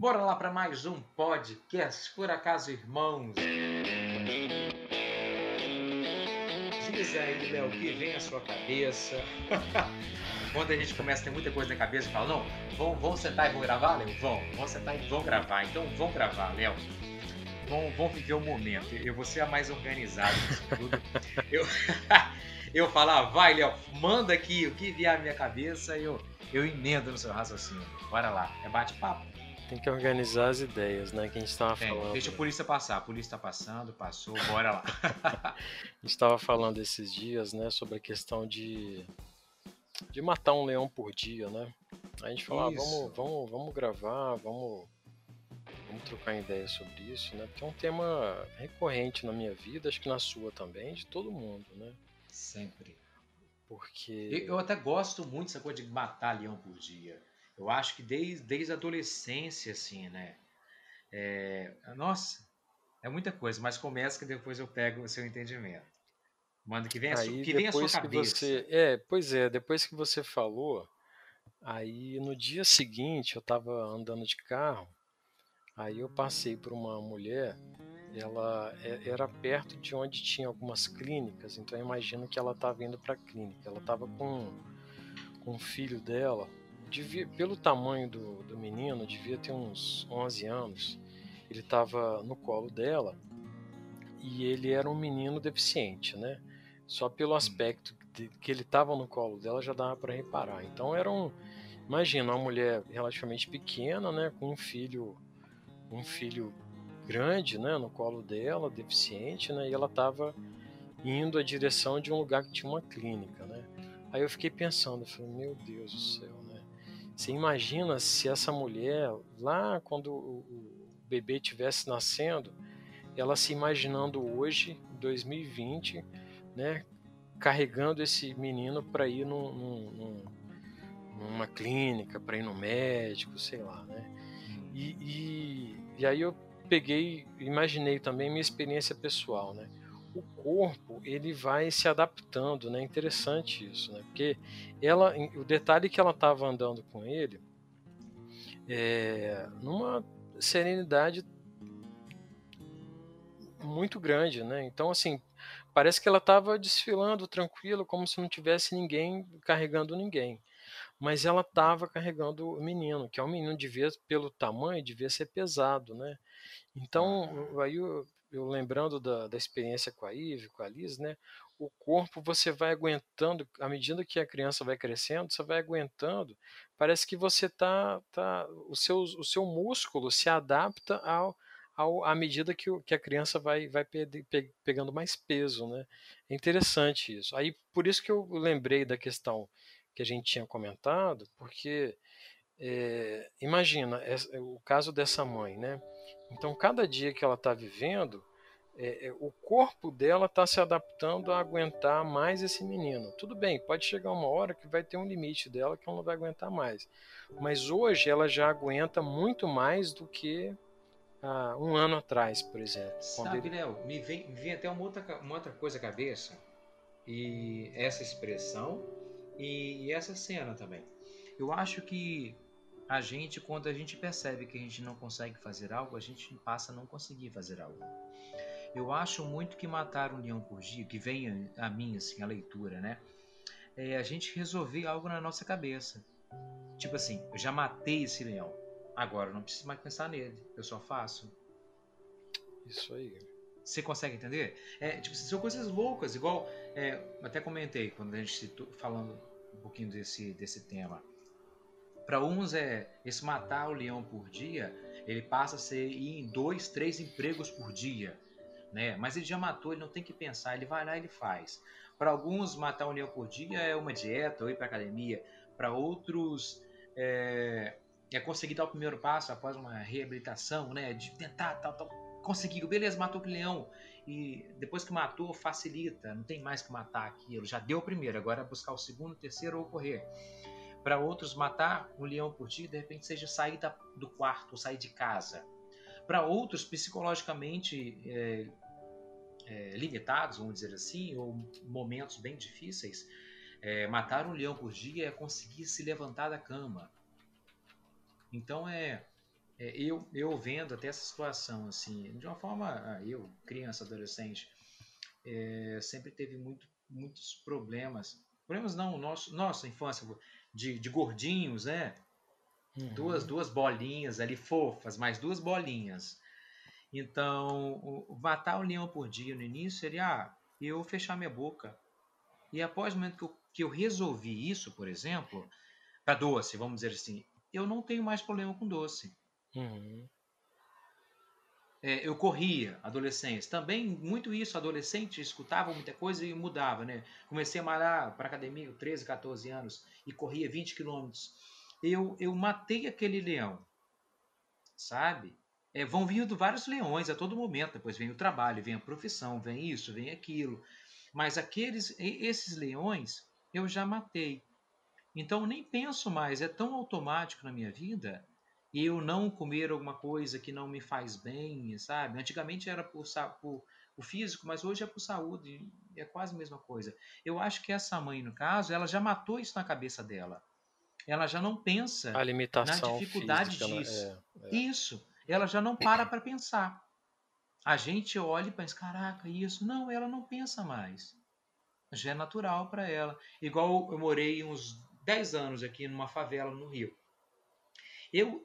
Bora lá para mais um podcast, por acaso, irmãos. Diz aí, Léo, o que vem à sua cabeça? Quando a gente começa a ter muita coisa na cabeça, fala, não, vamos, vamos sentar e vamos gravar, Léo? Vamos, vamos sentar e vamos gravar. Então, vamos gravar, Léo. Vamos, vamos viver o momento. Eu vou ser a mais organizada disso tudo. Eu, eu falar, ah, vai, Léo, manda aqui o que vier à minha cabeça, eu, eu emendo no seu raciocínio. Bora lá, é bate-papo. Tem que organizar as ideias, né? Que a gente estava falando. Deixa a polícia passar. A polícia está passando, passou, bora lá. a gente estava falando esses dias, né? Sobre a questão de, de matar um leão por dia, né? A gente falou, ah, vamos, vamos, vamos gravar, vamos, vamos trocar ideias sobre isso, né? Porque é um tema recorrente na minha vida, acho que na sua também, de todo mundo, né? Sempre. Porque. Eu até gosto muito dessa coisa de matar leão por dia. Eu acho que desde, desde a adolescência, assim, né? É, nossa, é muita coisa, mas começa que depois eu pego o seu entendimento. Manda que vem a, aí, que vem a sua cabeça. Você, é, pois é, depois que você falou, aí no dia seguinte eu estava andando de carro, aí eu passei por uma mulher, ela é, era perto de onde tinha algumas clínicas, então eu imagino que ela estava indo para a clínica. Ela estava com, com o filho dela, devia, pelo tamanho do, do menino, devia ter uns 11 anos. Ele estava no colo dela e ele era um menino deficiente, né? Só pelo aspecto de, que ele estava no colo dela já dava para reparar. Então era um, imagina uma mulher relativamente pequena, né, com um filho, um filho grande, né, no colo dela, deficiente, né, e ela estava indo à direção de um lugar que tinha uma clínica, né. Aí eu fiquei pensando, eu falei, meu Deus do céu, você imagina se essa mulher, lá quando o, bebê estivesse nascendo, ela se imaginando hoje, 2020, né, carregando esse menino para ir num, num, numa clínica, para ir no médico, sei lá, né? E, e, e aí eu peguei, imaginei também minha experiência pessoal, né? O corpo ele vai se adaptando, né? Interessante isso, né? Porque ela, o detalhe que ela estava andando com ele, é, numa serenidade muito grande, né? Então assim parece que ela estava desfilando tranquilo, como se não tivesse ninguém carregando ninguém. Mas ela estava carregando o menino, que é um menino devia, pelo tamanho, devia ser pesado, né? Então, aí eu, lembrando da, da experiência com a Ive, com a Liz, né? O corpo você vai aguentando, à medida que a criança vai crescendo, você vai aguentando. Parece que você tá, tá o seu, o seu músculo se adapta ao, ao, à medida que, o, que a criança vai, vai pe, pe, pegando mais peso, né? É interessante isso. Aí por isso que eu lembrei da questão que a gente tinha comentado, porque é, imagina é, o caso dessa mãe, né? Então, cada dia que ela está vivendo, é, é, o corpo dela está se adaptando a aguentar mais esse menino. Tudo bem, pode chegar uma hora que vai ter um limite dela que ela não vai aguentar mais. Mas hoje ela já aguenta muito mais do que ah, um ano atrás, por exemplo. Sabe, ele... Léo, me vem, me vem até uma outra, uma outra coisa à cabeça. E essa expressão e, e essa cena também. Eu acho que a gente, quando a gente percebe que a gente não consegue fazer algo, a gente passa a não conseguir fazer algo. Eu acho muito que matar um leão por dia, que vem a mim assim a leitura, né? É a gente resolver algo na nossa cabeça. Tipo assim, eu já matei esse leão. Agora eu não preciso mais pensar nele. Eu só faço. Isso aí. Você consegue entender? É, tipo, são coisas loucas, igual é, até comentei quando a gente falando um pouquinho desse, desse tema. Para uns é esse matar o leão por dia, ele passa a ser em dois, três empregos por dia, né? Mas ele já matou, ele não tem que pensar, ele vai lá e ele faz. Para alguns matar um leão por dia é uma dieta ou ir para academia. Para outros é, é, conseguir dar o primeiro passo após uma reabilitação, né? De tentar tal, tal, conseguiu, beleza, matou o leão e depois que matou facilita, não tem mais que matar aquilo, já deu o primeiro, agora é buscar o segundo, terceiro ou correr. Para outros, matar um leão por dia, de repente, seja sair da, do quarto, sair de casa. Para outros, psicologicamente é, é, limitados, vamos dizer assim, ou momentos bem difíceis, é, matar um leão por dia é conseguir se levantar da cama. Então é, é, eu, eu vendo até essa situação, assim, de uma forma, ah, eu, criança, adolescente, é, sempre teve muito, muitos problemas. Problemas não, nosso, nossa infância, de, de gordinhos, né? Uhum. Duas, duas bolinhas ali fofas, mais duas bolinhas. Então, o, matar o leão por dia no início seria ah, eu fechar minha boca. E após o momento que eu, que eu resolvi isso, por exemplo, para doce, vamos dizer assim, eu não tenho mais problema com doce. Uhum. É, eu corria, adolescência. Também muito isso, adolescente, escutava muita coisa e mudava, né? Comecei a malhar para academia com 13, 14 anos e corria 20 quilômetros. Eu, eu matei aquele leão, sabe? É, vão vindo vários leões a todo momento. Depois vem o trabalho, vem a profissão, vem isso, vem aquilo. Mas aqueles, esses leões eu já matei. Então nem penso mais, é tão automático na minha vida eu não comer alguma coisa que não me faz bem, sabe? Antigamente era por, por o físico, mas hoje é por saúde, é quase a mesma coisa. Eu acho que essa mãe, no caso, ela já matou isso na cabeça dela. Ela já não pensa na dificuldade física, disso. É, é. Isso ela já não para para pensar. A gente olha e pensa, caraca, isso. Não, ela não pensa mais. Já é natural para ela. Igual eu morei uns 10 anos aqui numa favela no Rio. Eu,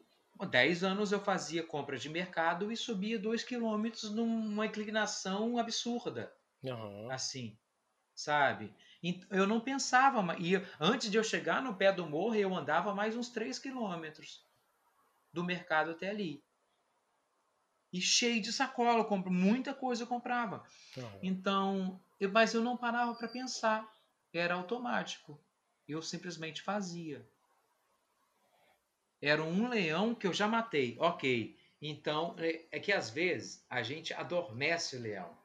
10 anos eu fazia compra de mercado e subia 2 quilômetros numa inclinação absurda. Uhum. Assim, sabe? Eu não pensava, e antes de eu chegar no pé do morro, eu andava mais uns 3 quilômetros do mercado até ali e cheio de sacola, eu compro muita coisa eu comprava. Uhum. Então, eu, mas eu não parava para pensar, era automático. Eu simplesmente fazia. Era um leão que eu já matei, ok. Então, é, é que às vezes a gente adormece o leão.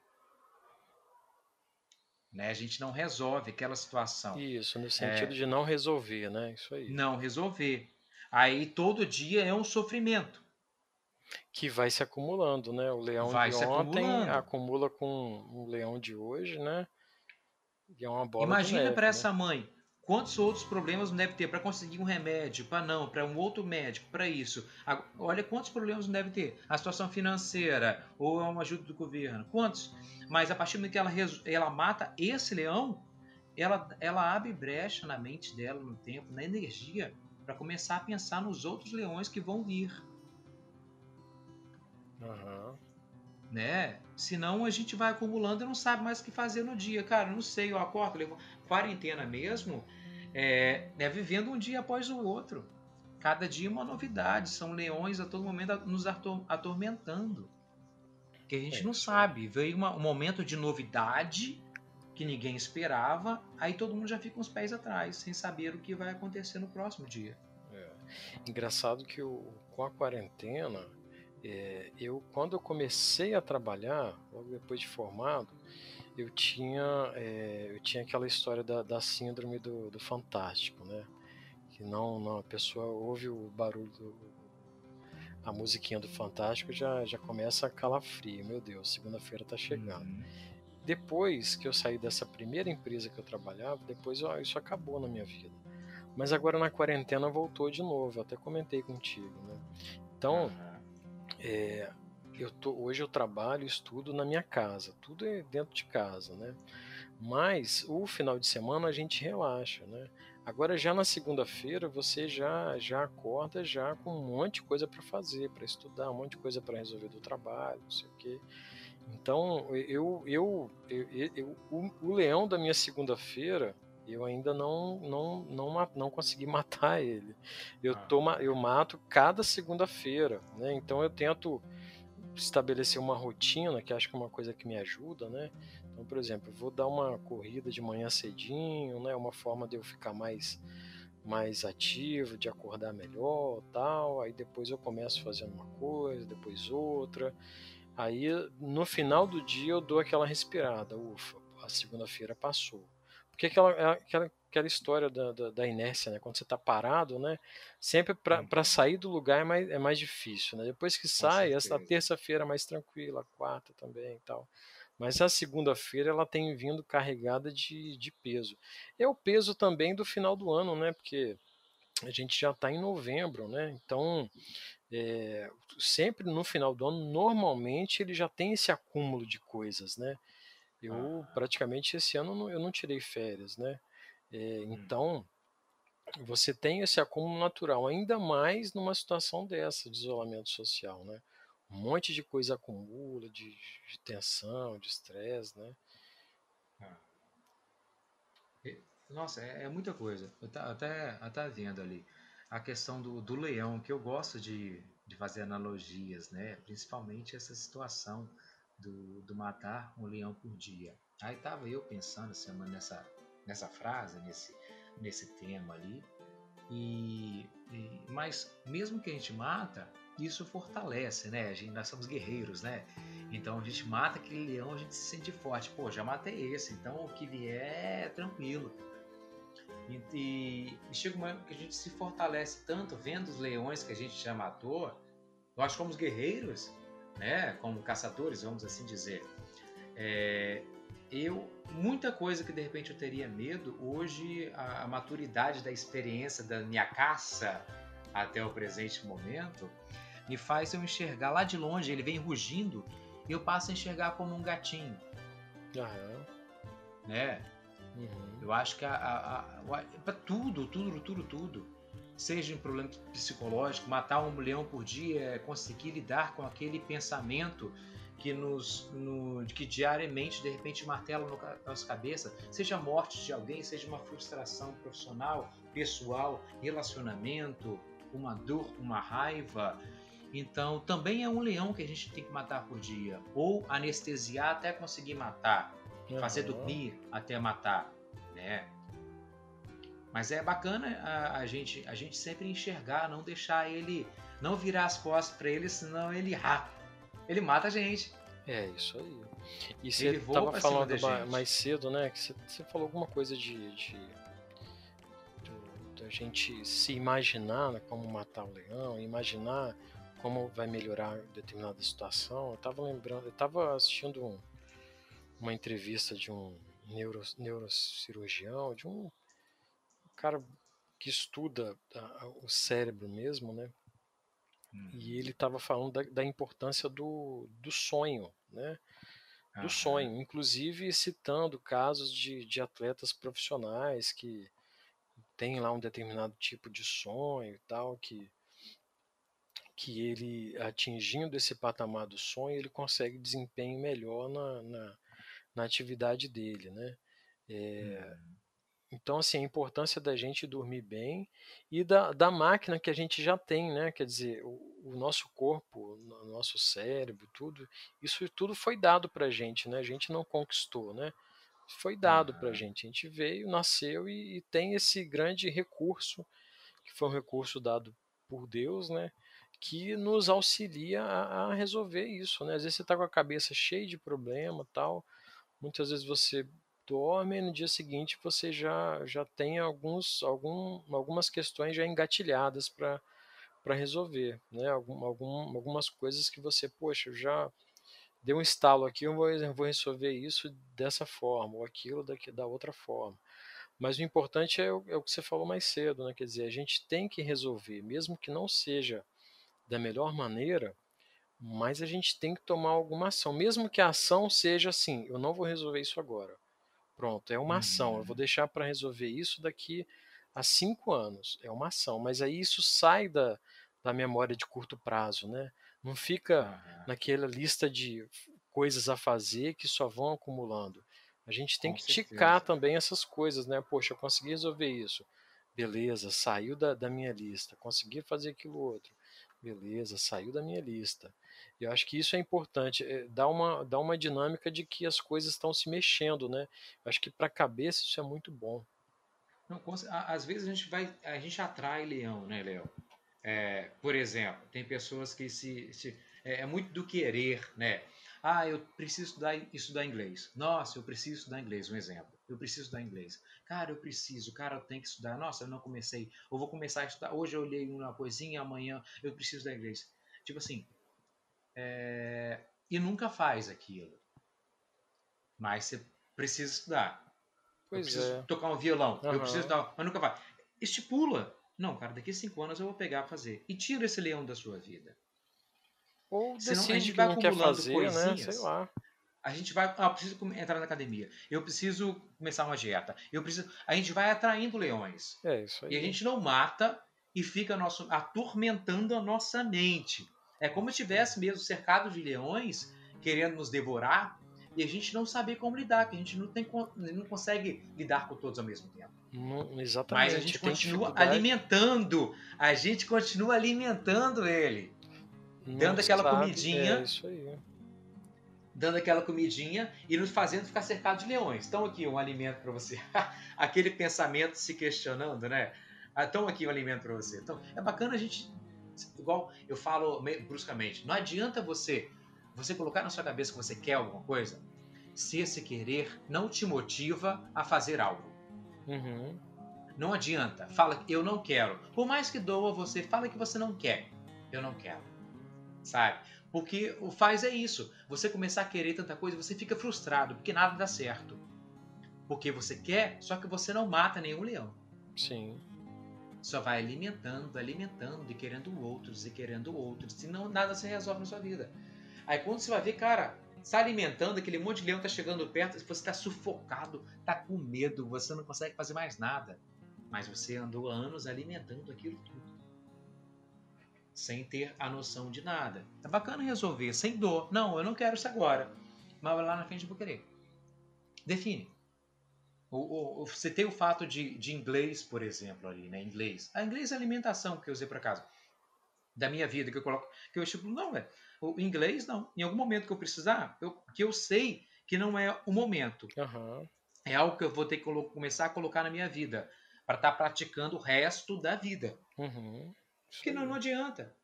Né? A gente não resolve aquela situação. Isso, no sentido é, de não resolver, né? Isso aí. Não resolver. Aí todo dia é um sofrimento que vai se acumulando, né? O leão vai de ontem acumula com o leão de hoje, né? E é uma bola Imagina para né? essa mãe quantos outros problemas não deve ter para conseguir um remédio, para não, para um outro médico, para isso. Olha quantos problemas não deve ter. A situação financeira ou uma ajuda do governo, quantos? Mas a partir do momento que ela, ela mata esse leão, ela, ela abre brecha na mente dela, no tempo, na energia, para começar a pensar nos outros leões que vão vir. Uhum. Né? Senão a gente vai acumulando e não sabe mais o que fazer no dia. Cara, não sei, eu acordo, levo... quarentena mesmo, é, é vivendo um dia após o outro. Cada dia uma novidade, são leões a todo momento nos atormentando. Que a gente é, não sabe. Veio uma, um momento de novidade que ninguém esperava, aí todo mundo já fica uns pés atrás, sem saber o que vai acontecer no próximo dia. É. Engraçado que o, com a quarentena, é, eu quando eu comecei a trabalhar, logo depois de formado, eu tinha, é, eu tinha aquela história da, da síndrome do, do, fantástico, né? Que não, não, a pessoa ouve o barulho do, a musiquinha do fantástico já já começa a calafrio, meu Deus, segunda-feira tá chegando. Uhum. Depois que eu saí dessa primeira empresa que eu trabalhava, depois ó, isso acabou na minha vida. Mas agora na quarentena voltou de novo, eu até comentei contigo, né? Então, uhum é, eu tô, hoje eu trabalho, estudo na minha casa, tudo é dentro de casa, né? Mas o final de semana a gente relaxa, né? Agora já na segunda-feira você já já acorda já com um monte de coisa para fazer, para estudar, um monte de coisa para resolver do trabalho, não sei o quê. Então eu eu, eu, eu, eu o, o leão da minha segunda-feira eu ainda não não não, não consegui matar ele. Eu, ah. eu mato cada segunda-feira, né? Então eu tento estabelecer uma rotina, que acho que é uma coisa que me ajuda, né? Então, por exemplo, vou dar uma corrida de manhã cedinho, né? Uma forma de eu ficar mais mais ativo, de acordar melhor, tal. Aí depois eu começo fazendo uma coisa, depois outra. Aí no final do dia eu dou aquela respirada, ufa, a segunda-feira passou. Porque aquela, é aquela, aquela história da, da, da, inércia, né? Quando você está parado, né? Sempre para uhum. sair do lugar é mais, é mais difícil, né? Depois que sai, a terça-feira é mais tranquila, a quarta também e tal. Mas a segunda-feira ela tem vindo carregada de, de peso. É o peso também do final do ano, né? Porque a gente já está em novembro, né? Então é, sempre no final do ano, normalmente ele já tem esse acúmulo de coisas, né? Eu ah. praticamente esse ano não, eu não tirei férias, né? É, hum. Então você tem esse acúmulo natural, ainda mais numa situação dessa de isolamento social, né? Um monte de coisa acumula, de, de tensão, de estresse, né? Ah. Nossa, é, é, muita coisa. Eu tá, até, até vendo ali a questão do, do leão, que eu gosto de, de fazer analogias, né? Principalmente essa situação do, do matar um leão por dia. Aí tava eu pensando semana nessa, nessa frase, nesse, nesse tema ali. E, e, mas mesmo que a gente mata, isso fortalece, né? A gente, nós somos guerreiros, né? Então a gente mata aquele leão, a gente se sente forte. Pô, já matei esse, então o que vier é tranquilo. E, e, e chega um momento que a gente se fortalece tanto vendo os leões que a gente já matou. Nós somos guerreiros, né? Como caçadores, vamos assim dizer. É, eu muita coisa que de repente eu teria medo hoje a, a, maturidade da experiência da minha caça até o presente momento me faz eu enxergar lá de longe ele vem rugindo e eu passo a enxergar como um gatinho. Né? Uhum. eu acho que para tudo tudo tudo tudo seja um problema psicológico matar um leão por dia é conseguir lidar com aquele pensamento que nos no, que diariamente de repente martela na nossa cabeça, seja a morte de alguém, seja uma frustração profissional, pessoal, relacionamento, uma dor, uma raiva. Então, também é um leão que a gente tem que matar por dia, ou anestesiar até conseguir matar, uhum. fazer dormir até matar, né? Mas é bacana a, a, gente a gente sempre enxergar, não deixar ele, não virar as costas para ele, senão ele rata ele mata a gente. É, isso aí. E você estava falando mais cedo, né? Que você, falou alguma coisa de, de, a gente se imaginar né, como matar o leão, imaginar como vai melhorar determinada situação. Eu estava lembrando, eu estava assistindo um, uma entrevista de um neuro, neurocirurgião, de um cara que estuda a, o cérebro mesmo, né? Uhum. E ele estava falando da, da, importância do, do sonho, né? Do sonho, inclusive citando casos de, de atletas profissionais que têm lá um determinado tipo de sonho e tal, que, que ele, atingindo esse patamar do sonho, ele consegue desempenho melhor na, na, na atividade dele, né? É, uhum. Então, assim, a importância da gente dormir bem e da, da máquina que a gente já tem, né? Quer dizer, o, o nosso corpo, o nosso cérebro, tudo, isso tudo foi dado pra gente, né? A gente não conquistou, né? Foi dado pra gente. A gente veio, nasceu e, e tem esse grande recurso, que foi um recurso dado por Deus, né? Que nos auxilia a, a resolver isso, né? Às vezes você está com a cabeça cheia de problema tal, muitas vezes você dorme e no dia seguinte você já, já tem alguns, algum, algumas questões já engatilhadas para resolver, né? Algum, algum, algumas coisas que você, poxa, já deu um estalo aqui, eu vou, eu vou resolver isso dessa forma, ou aquilo daqui, da outra forma. Mas o importante é o, é o, que você falou mais cedo, né? Quer dizer, a gente tem que resolver, mesmo que não seja da melhor maneira, mas a gente tem que tomar alguma ação, mesmo que a ação seja assim, eu não vou resolver isso agora. Pronto, é uma ação. Eu vou uhum. deixar para resolver isso daqui a cinco anos. É uma ação. Mas aí isso sai da, da memória de curto prazo, né? Não fica uhum. naquela lista de coisas a fazer que só vão acumulando. A gente tem Com que certeza. ticar também essas coisas, né? Poxa, eu consegui resolver isso. Beleza, saiu da, da minha lista. Consegui fazer aquilo outro. Beleza, saiu da minha lista. Eu acho que isso é importante, é, dá, uma, dá uma dinâmica de que as coisas estão se mexendo, né? Eu acho que para a cabeça isso é muito bom. Não, às vezes a gente vai, a gente atrai leão, né, Léo? É, por exemplo, tem pessoas que se, se é, é, muito do querer, né? Ah, eu preciso estudar, estudar inglês. Nossa, eu preciso estudar inglês, um exemplo. Eu preciso estudar inglês. Cara, eu preciso, cara, eu tenho que estudar. Nossa, eu não comecei. Eu vou começar a estudar. Hoje eu olhei uma coisinha, amanhã eu preciso estudar inglês. Tipo assim, é, e nunca faz aquilo. Mas você precisa estudar. Pois eu preciso é. tocar um violão. Uhum. Eu preciso estudar, mas nunca faz. Estipula. Não, cara, daqui a cinco anos eu vou pegar fazer. E tira esse leão da sua vida. Ou Senão a decide gente que vai não quer fazer, né? coisinhas. Sei lá. A gente vai. Ah, eu preciso entrar na academia. Eu preciso começar uma dieta. Eu preciso. A gente vai atraindo leões. É isso aí. E a gente não mata e fica nosso, atormentando a nossa mente. É como se tivesse mesmo cercado de leões querendo nos devorar e a gente não saber como lidar, que a gente não, tem, não consegue lidar com todos ao mesmo tempo. Não- exatamente. Mas a gente continua alimentando, a gente continua alimentando ele, não dando aquela sabe, comidinha. É isso aí. dando aquela comidinha e nos fazendo ficar cercado de leões. Então aqui um alimento para você. Aquele pensamento se questionando, né? Ah, Então aqui um alimento para você. Então é bacana a gente, igual eu falo bruscamente, não adianta você você colocar na sua cabeça que você quer alguma coisa, se esse querer não te motiva a fazer algo. Uhum. Não adianta. Fala que eu não quero. Por mais que doa você, fala que você não quer. Eu não quero. Sabe? Porque o faz é isso. Você começar a querer tanta coisa, você fica frustrado, porque nada dá certo. Porque você quer, só que você não mata nenhum leão. Sim. Só vai alimentando, alimentando e querendo outros e querendo outros. Senão nada se resolve na sua vida. Aí quando você vai ver, cara, está alimentando, aquele monte de leão está chegando perto, você está sufocado, está com medo, você não consegue fazer mais nada. Mas você andou anos alimentando aquilo tudo. Sem ter a noção de nada. É bacana resolver, sem dor. Não, eu não quero isso agora. Mas lá na frente eu vou querer. Define. O, o, o- você tem o fato de, de inglês, por exemplo, ali, né? Inglês. A inglês é alimentação que eu usei por acaso. Da minha vida, que eu coloco. Que eu tipo, não, velho. O inglês, não. Em algum momento que eu precisar, eu, que eu sei que não é o momento. Aham. É algo que eu vou ter que começar a colocar na minha vida. Para estar praticando o resto da vida. Uhum. Porque não, não adianta.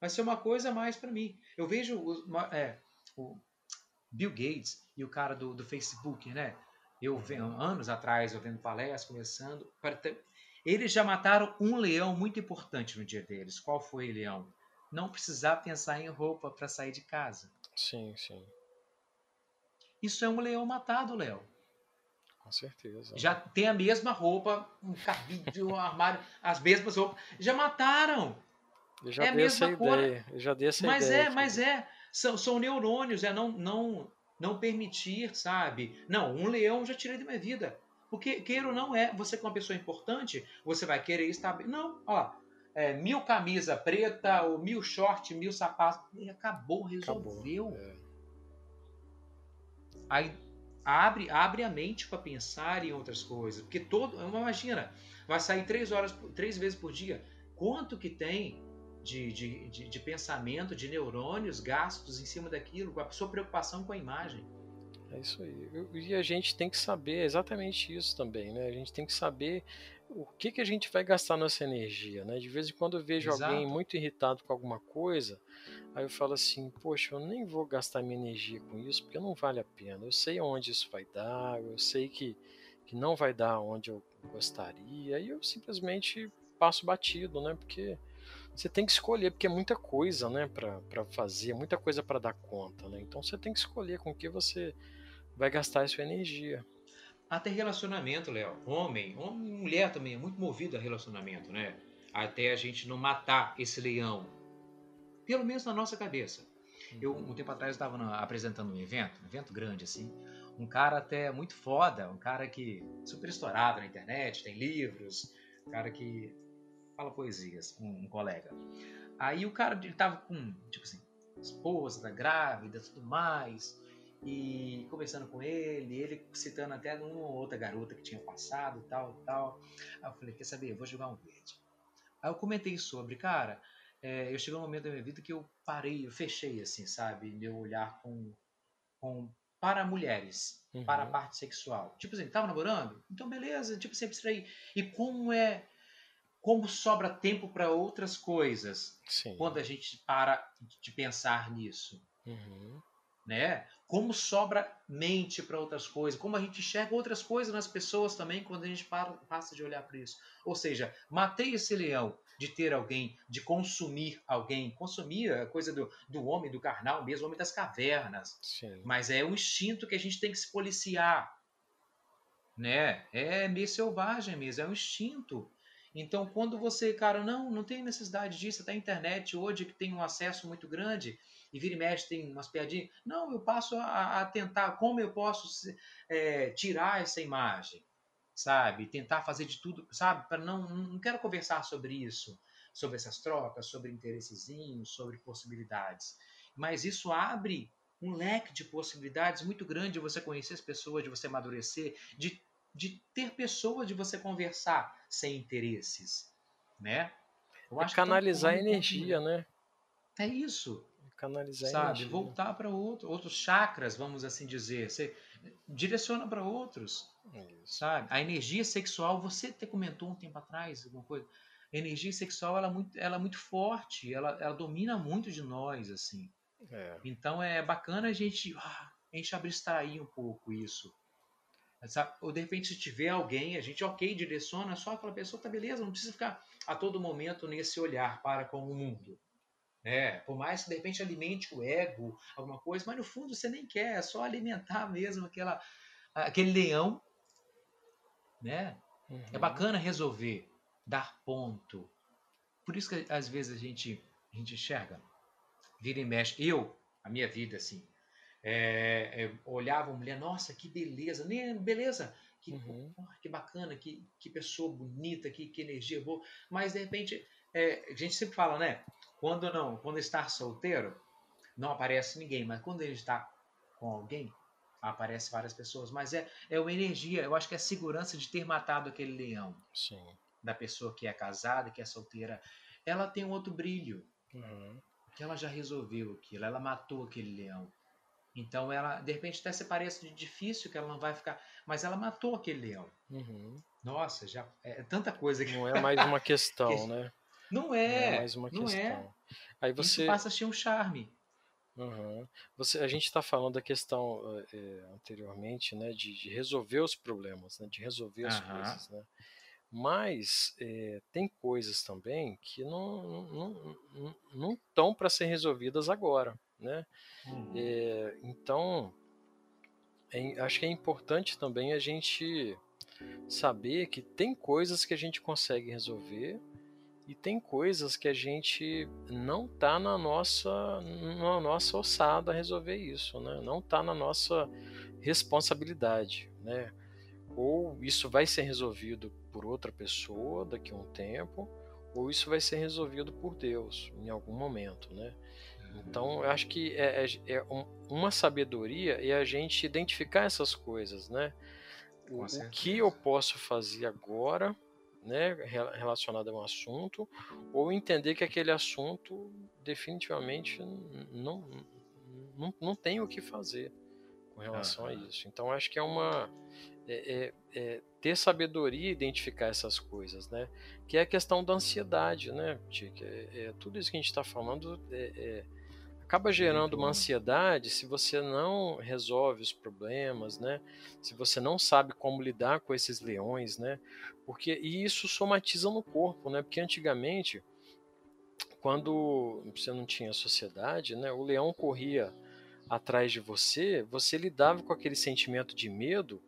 Vai ser uma coisa a mais para mim. Eu vejo ma- é, o Bill Gates e o cara do, do Facebook, né? Eu anos atrás, eu vendo palestras, começando. Eles já mataram um leão muito importante no dia deles. Qual foi o leão? Não precisar pensar em roupa para sair de casa. Sim, sim. Isso é um leão matado, Léo. Com certeza. Já tem a mesma roupa, um cabide, um armário, as mesmas roupas. Já mataram. Eu já é a dei essa mesma cor. ideia. Eu já dei essa Mas ideia. é, mas é. São, são neurônios, é não, não, não permitir, sabe? Não, um leão já tirei da minha vida. Porque, queira ou não é, você com uma pessoa importante, você vai querer estar. Não, ó. é, mil camisa preta, ou mil short, mil sapatos. E acabou, Acabou. resolveu. É. Aí abre, abre a mente para pensar em outras coisas. Porque todo. Imagina, vai sair três horas, três vezes por dia. Quanto que tem de, de, de, de pensamento, de neurônios gastos em cima daquilo, com a sua preocupação com a imagem? É isso aí. E a gente tem que saber exatamente isso também, né? A gente tem que saber o que, que a gente vai gastar nossa energia, né? De vez em quando eu vejo alguém Exato. muito irritado com alguma coisa, aí eu falo assim, poxa, eu nem vou gastar minha energia com isso, porque não vale a pena. Eu sei onde isso vai dar, eu sei que, que não vai dar onde eu gostaria, e eu simplesmente passo batido, né? Porque você tem que escolher, porque é muita coisa, né, pra fazer, muita coisa pra dar conta, né? Então você tem que escolher com que você vai gastar a sua energia. Até relacionamento, Léo. Homem, homem e mulher também é muito movido a relacionamento, né? Até a gente não matar esse leão. Pelo menos na nossa cabeça. Eu, um tempo atrás, estava apresentando um evento, um evento grande assim. Um cara até muito foda, um cara que super estourado na internet, tem livros, um cara que fala poesias, um, um colega. Aí o cara, ele tava com, tipo assim, esposa, tá grávida, tudo mais, e conversando com ele, ele citando até uma ou outra garota que tinha passado, tal, tal. Aí eu falei, quer saber, eu vou jogar um verde. Aí eu comentei sobre, cara, é, eu cheguei um momento da minha vida que eu parei, eu fechei, assim, sabe, meu olhar com, com para mulheres, Uhum. para a parte sexual. Tipo assim, tava namorando? Então beleza, tipo sempre abstrair. E como é, como sobra tempo para outras coisas Sim. quando a gente para de pensar nisso, Uhum. né? Como sobra mente para outras coisas, como a gente enxerga outras coisas nas pessoas também quando a gente para, passa de olhar para isso. Ou seja, matei esse leão de ter alguém, de consumir alguém. Consumir é coisa do, do homem, do carnal mesmo, homem das cavernas. Sim. Mas é o instinto que a gente tem que se policiar. Né? É meio selvagem mesmo, é um instinto. Então, quando você, cara, não, não tem necessidade disso, até a internet hoje que tem um acesso muito grande e vira e mexe tem umas piadinhas. Não, eu passo a, a tentar como eu posso é, tirar essa imagem, sabe? Tentar fazer de tudo, sabe? Para não, não quero conversar sobre isso, sobre essas trocas, sobre interessezinhos, sobre possibilidades. Mas isso abre um leque de possibilidades muito grande de você conhecer as pessoas, de você amadurecer, de de ter pessoas de você conversar sem interesses, né? Eu acho canalizar energia, né? É isso. Canalizar sabe? energia. Voltar para outro, outros chakras, vamos assim dizer. Você direciona para outros, isso. sabe? A energia sexual, você até comentou um tempo atrás alguma coisa. A energia sexual ela é muito, ela é muito forte, ela, ela domina muito de nós, assim. É. Então é bacana a gente, ah, a gente abstrair um pouco isso ou de repente, se tiver alguém, a gente, ok, direciona, só aquela pessoa, tá beleza, não precisa ficar a todo momento nesse olhar para com o mundo. É, por mais que de repente alimente o ego, alguma coisa, mas no fundo você nem quer, é só alimentar mesmo aquela, aquele leão. Né? É uhum. É bacana resolver, dar ponto. Por isso que às vezes a gente, a gente enxerga, vira e mexe. Eu, a minha vida, assim, é, é, olhavam mulher, nossa, que beleza, nem beleza, que, uhum. que bacana, que, que pessoa bonita, que, que energia boa. Mas de repente, é, a gente sempre fala, né? Quando não, quando está solteiro, não aparece ninguém, mas quando ele está com alguém, aparece várias pessoas. Mas é, é uma energia, eu acho que é a segurança de ter matado aquele leão. Sim. Da pessoa que é casada, que é solteira. Ela tem um outro brilho. Uhum. Que ela já resolveu aquilo, ela matou aquele leão. Então ela, de repente, até se parece de difícil que ela não vai ficar, mas ela matou aquele leão. Uhum. Nossa, já é tanta coisa que não é mais uma questão, que... né? Não é, não é mais uma não é. questão. É. Aí você Isso passa a ser um charme. Uhum. Você, a gente está falando da questão é, anteriormente, né, de, de, resolver os problemas, né, de resolver as uhum. coisas, né? Mas é, tem coisas também que não não não, não estão para ser resolvidas agora, né? Uhum. É, então, é, acho que é importante também a gente saber que tem coisas que a gente consegue resolver e tem coisas que a gente não tá na nossa na nossa ossada resolver isso, né? Não tá na nossa responsabilidade, né? Ou isso vai ser resolvido por outra pessoa daqui a um tempo, ou isso vai ser resolvido por Deus em algum momento, né? Então, eu acho que é, é, é uma sabedoria é a gente identificar essas coisas, né? O, o, que eu posso fazer agora, né, relacionado a um assunto, ou entender que aquele assunto definitivamente não, não, não tem o que fazer com relação a isso. Então, acho que é uma é, é, é, ter sabedoria e identificar essas coisas, né? Que é a questão da ansiedade, né, É, é tudo isso que a gente está falando é, é acaba gerando uma ansiedade se você não resolve os problemas, né? Se você não sabe como lidar com esses leões, né? Porque e isso somatiza no corpo, né? Porque antigamente, quando você não tinha sociedade, né? O leão corria atrás de você, você lidava com aquele sentimento de medo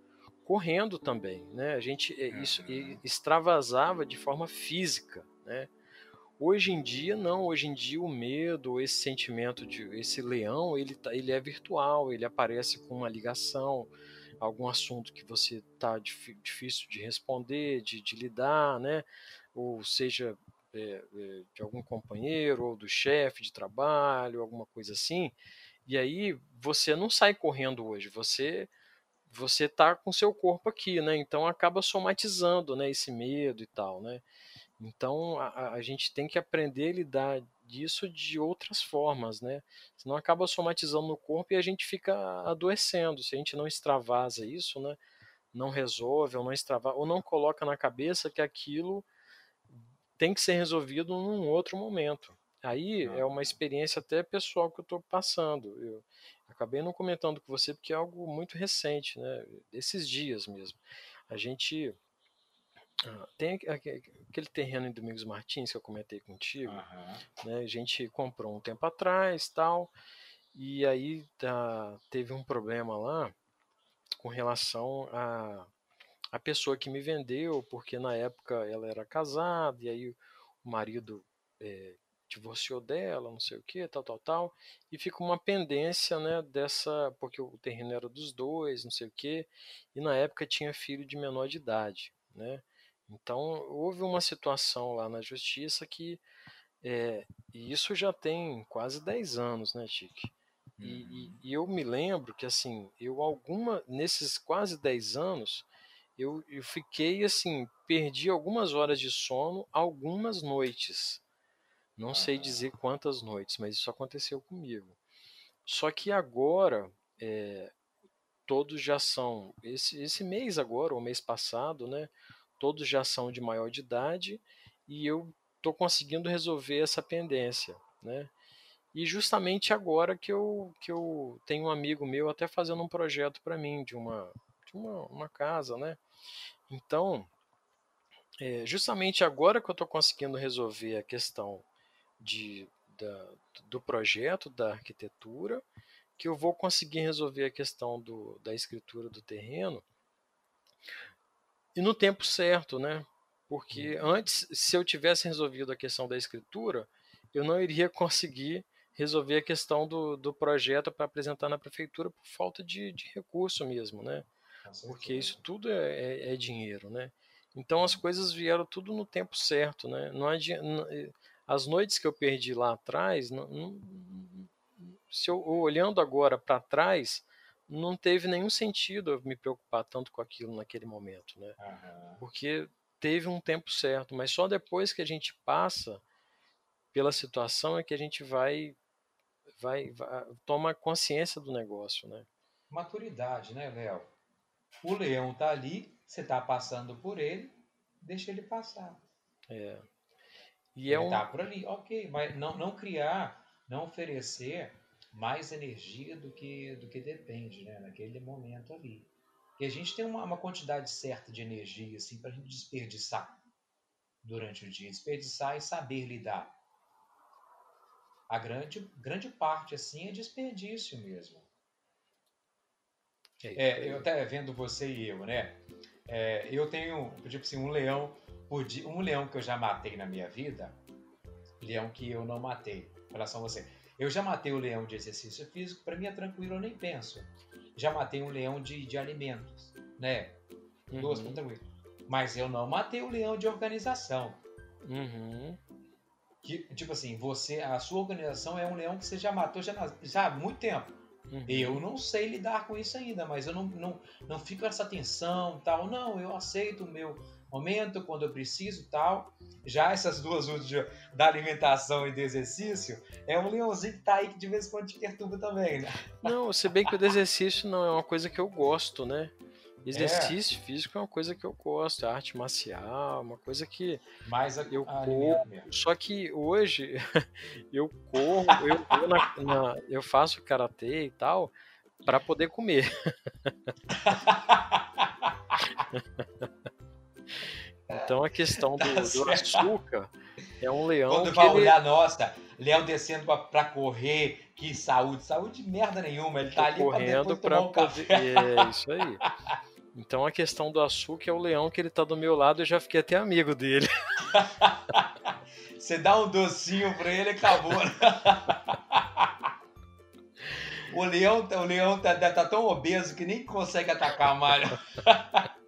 correndo também, né? A gente isso extravasava de forma física, né? Hoje em dia, não. Hoje em dia, o medo, esse sentimento de esse leão, ele, tá, ele é virtual, ele aparece com uma ligação, algum assunto que você está difícil de responder, de, de, lidar, né? Ou seja, é, é, de algum companheiro ou do chefe de trabalho, alguma coisa assim. E aí você não sai correndo hoje, você você tá com seu corpo aqui, né? Então acaba somatizando, né, esse medo e tal, né? Então a, a gente tem que aprender a lidar disso de outras formas, né? Senão acaba somatizando no corpo e a gente fica adoecendo. Se a gente não extravasa isso, né? Não resolve ou não extravasa, ou não coloca na cabeça que aquilo tem que ser resolvido num outro momento. Aí é uma experiência até pessoal que eu estou passando. Eu acabei não comentando com você porque é algo muito recente, né? Esses dias mesmo. A gente ah, tem aquele terreno em Domingos Martins que eu comentei contigo, uhum. né? A gente comprou um tempo atrás, tal, e aí tá, teve um problema lá com relação a, a pessoa que me vendeu, porque na época ela era casada, e aí o marido é, divorciou dela, não sei o que, tal, tal, tal, e fica uma pendência, né, dessa, porque o terreno era dos dois, não sei o que, e na época tinha filho de menor de idade, né, então houve uma situação lá na justiça que, é, e isso já tem quase 10 anos, né, Tique, e, e, uhum. e, eu me lembro que, assim, eu alguma, nesses quase 10 anos, eu, eu fiquei, assim, perdi algumas horas de sono, algumas noites, não sei dizer quantas noites, mas isso aconteceu comigo. Só que agora, é, todos já são, esse, esse mês agora, ou mês passado, né? Todos já são de maior de idade e eu estou conseguindo resolver essa pendência, né? E justamente agora que eu, que eu tenho um amigo meu até fazendo um projeto para mim de uma, de uma, uma casa, né? Então, é, justamente agora que eu estou conseguindo resolver a questão de, da, do projeto, da arquitetura, que eu vou conseguir resolver a questão do, da escritura do terreno e no tempo certo, né? Porque uhum. antes, se eu tivesse resolvido a questão da escritura, eu não iria conseguir resolver a questão do, do projeto para apresentar na prefeitura por falta de, de recurso mesmo, né? Porque isso tudo é, é, é, dinheiro, né? Então as uhum. coisas vieram tudo no tempo certo, né? Não adianta, as noites que eu perdi lá atrás, não, não, se eu olhando agora para trás, não teve nenhum sentido eu me preocupar tanto com aquilo naquele momento, né? Uhum. Porque teve um tempo certo, mas só depois que a gente passa pela situação é que a gente vai vai, vai toma consciência do negócio, né? Maturidade, né, Léo? O leão tá ali, você tá passando por ele, deixa ele passar. É. E é um... tá por ali, ok, mas não, não criar, não oferecer mais energia do que do que depende, né, naquele momento ali. E a gente tem uma, uma quantidade certa de energia assim para a gente desperdiçar durante o dia, desperdiçar e saber lidar. A grande grande parte assim é desperdício mesmo. É, eu até vendo você e eu, né? É, eu tenho, tipo assim, um leão por dia, um leão que eu já matei na minha vida, leão que eu não matei, em relação a você. Eu já matei o leão de exercício físico, para mim é tranquilo, eu nem penso. Já matei um leão de, de alimentos, né? Uhum. Duas, tranquilo. Mas eu não matei o leão de organização. Uhum. Que, tipo assim, você, a sua organização é um leão que você já matou já, já há muito tempo. Uhum. Eu não sei lidar com isso ainda, mas eu não, não, não fico essa tensão tal. Não, eu aceito o meu momento, quando eu preciso tal. Já essas duas últimas da alimentação e do exercício, é um leãozinho que tá aí que de vez em quando te perturba também, né? Não, se bem que o do exercício não é uma coisa que eu gosto, né? Exercício é. físico é uma coisa que eu gosto, é arte marcial, uma coisa que Mais a, eu corro. Só que hoje eu corro, eu, na, na, eu faço karatê e tal para poder comer. Então a questão do, tá do açúcar é um leão. Quando vai ele... olhar, nossa, leão descendo para correr, que saúde, saúde merda nenhuma, ele tá ali correndo para um poder. É isso aí. Então a questão do açúcar é o leão que ele tá do meu lado, eu já fiquei até amigo dele. Você dá um docinho para ele, acabou. o leão, o leão tá, tá tão obeso que nem consegue atacar a malha.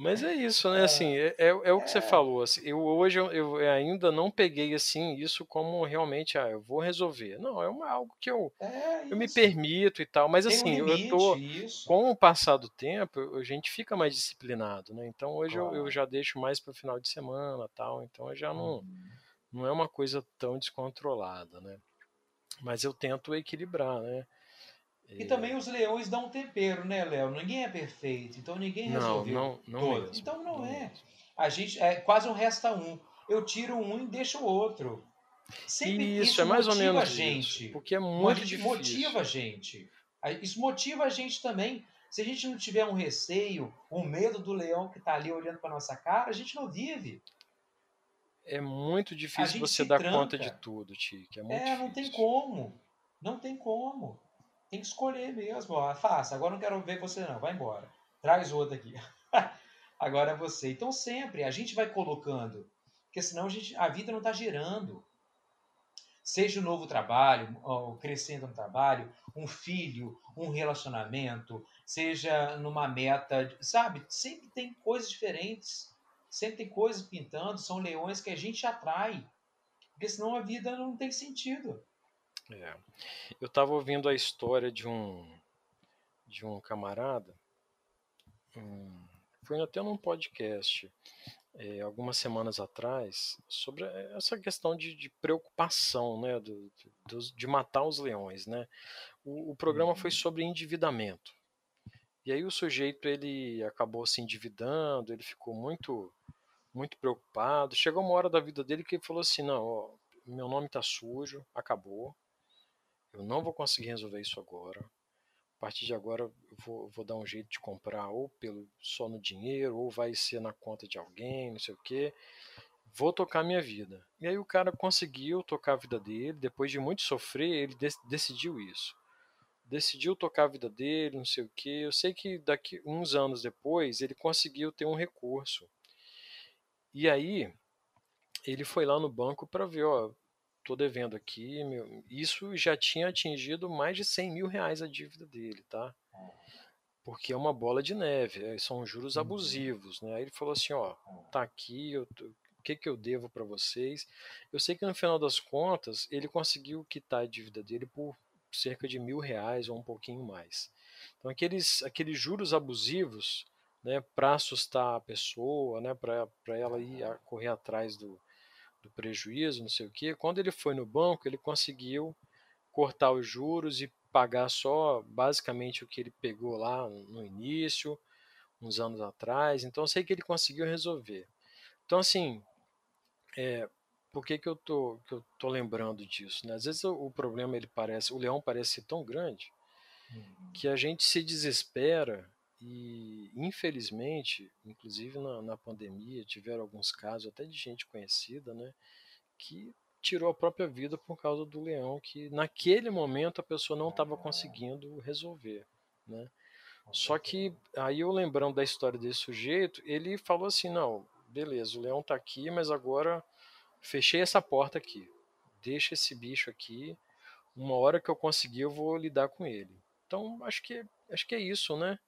Mas é isso, né? Assim, é, é, é o que você é. falou. Assim, eu hoje eu, eu, ainda não peguei assim isso como realmente, ah, eu vou resolver. Não, é uma, algo que eu, é eu me permito e tal. Mas assim, um limite, eu tô isso. com o passar do tempo, a gente fica mais disciplinado, né? Então hoje claro. eu, eu, já deixo mais para o final de semana, tal. Então eu já não uhum. não é uma coisa tão descontrolada, né? Mas eu tento equilibrar, né? E também os leões dão um tempero, né, Léo? Ninguém é perfeito, então ninguém resolveu não, não, não Mesmo, então não, não é. Mesmo. A gente é quase um resta um. Eu tiro um e deixo o outro. Sempre isso, isso é mais ou menos a gente, isso, porque é muito difícil. motiva a gente. Isso motiva a gente também. Se a gente não tiver um receio, um medo do leão que está ali olhando para nossa cara, a gente não vive. É muito difícil você dar tranca. conta de tudo, Tique. É, muito é não tem como. Não tem como. Tem que escolher mesmo. Ó, faça. Agora não quero ver você, não. Vai embora. Traz outro aqui. Agora é você. Então, sempre a gente vai colocando. Porque senão a, gente, a vida não está girando. Seja um novo trabalho, crescendo no trabalho, um filho, um relacionamento, seja numa meta, sabe? Sempre tem coisas diferentes. Sempre tem coisas pintando. São leões que a gente atrai. Porque senão a vida não tem sentido. É. Eu estava ouvindo a história de um de um camarada, um, foi até num podcast é, algumas semanas atrás sobre essa questão de, de preocupação, né, do, do, de matar os leões, né. O, o programa foi uhum. sobre endividamento. E aí o sujeito ele acabou se endividando, ele ficou muito muito preocupado. Chegou uma hora da vida dele que ele falou assim: não, ó, meu nome está sujo, acabou, eu não vou conseguir resolver isso agora. A partir de agora eu vou, vou dar um jeito de comprar ou pelo só no dinheiro, ou vai ser na conta de alguém, não sei o que. Vou tocar minha vida. E aí o cara conseguiu tocar a vida dele, depois de muito sofrer, ele decidiu isso. Decidiu tocar a vida dele, não sei o que. Eu sei que daqui uns anos depois ele conseguiu ter um recurso. E aí ele foi lá no banco para ver, ó, tô devendo aqui, meu, isso já tinha atingido mais de 100 mil reais a dívida dele, tá? Porque é uma bola de neve, é, são juros uhum. abusivos, né? Aí ele falou assim, ó, tá aqui, eu, o que que eu devo para vocês? Eu sei que no final das contas ele conseguiu quitar a dívida dele por cerca de mil reais ou um pouquinho mais. Então aqueles, aqueles juros abusivos, né, para assustar a pessoa, né, para ela ir a correr atrás do, do prejuízo, não sei o que. Quando ele foi no banco, ele conseguiu cortar os juros e pagar só basicamente o que ele pegou lá no início, uns anos atrás. Então eu sei que ele conseguiu resolver. Então assim, é, por que, que eu tô que eu tô lembrando disso? Né? Às vezes o, o, problema ele parece, o leão parece ser tão grande uhum. que a gente se desespera e, infelizmente, inclusive na, na pandemia, tiveram alguns casos até de gente conhecida, né, que tirou a própria vida por causa do leão, que naquele momento a pessoa não estava conseguindo resolver, né. Só que aí eu lembrando da história desse sujeito, ele falou assim, não, beleza, o leão está aqui, mas agora fechei essa porta aqui, deixa esse bicho aqui, uma hora que eu conseguir eu vou lidar com ele. Então acho que acho que é isso, né?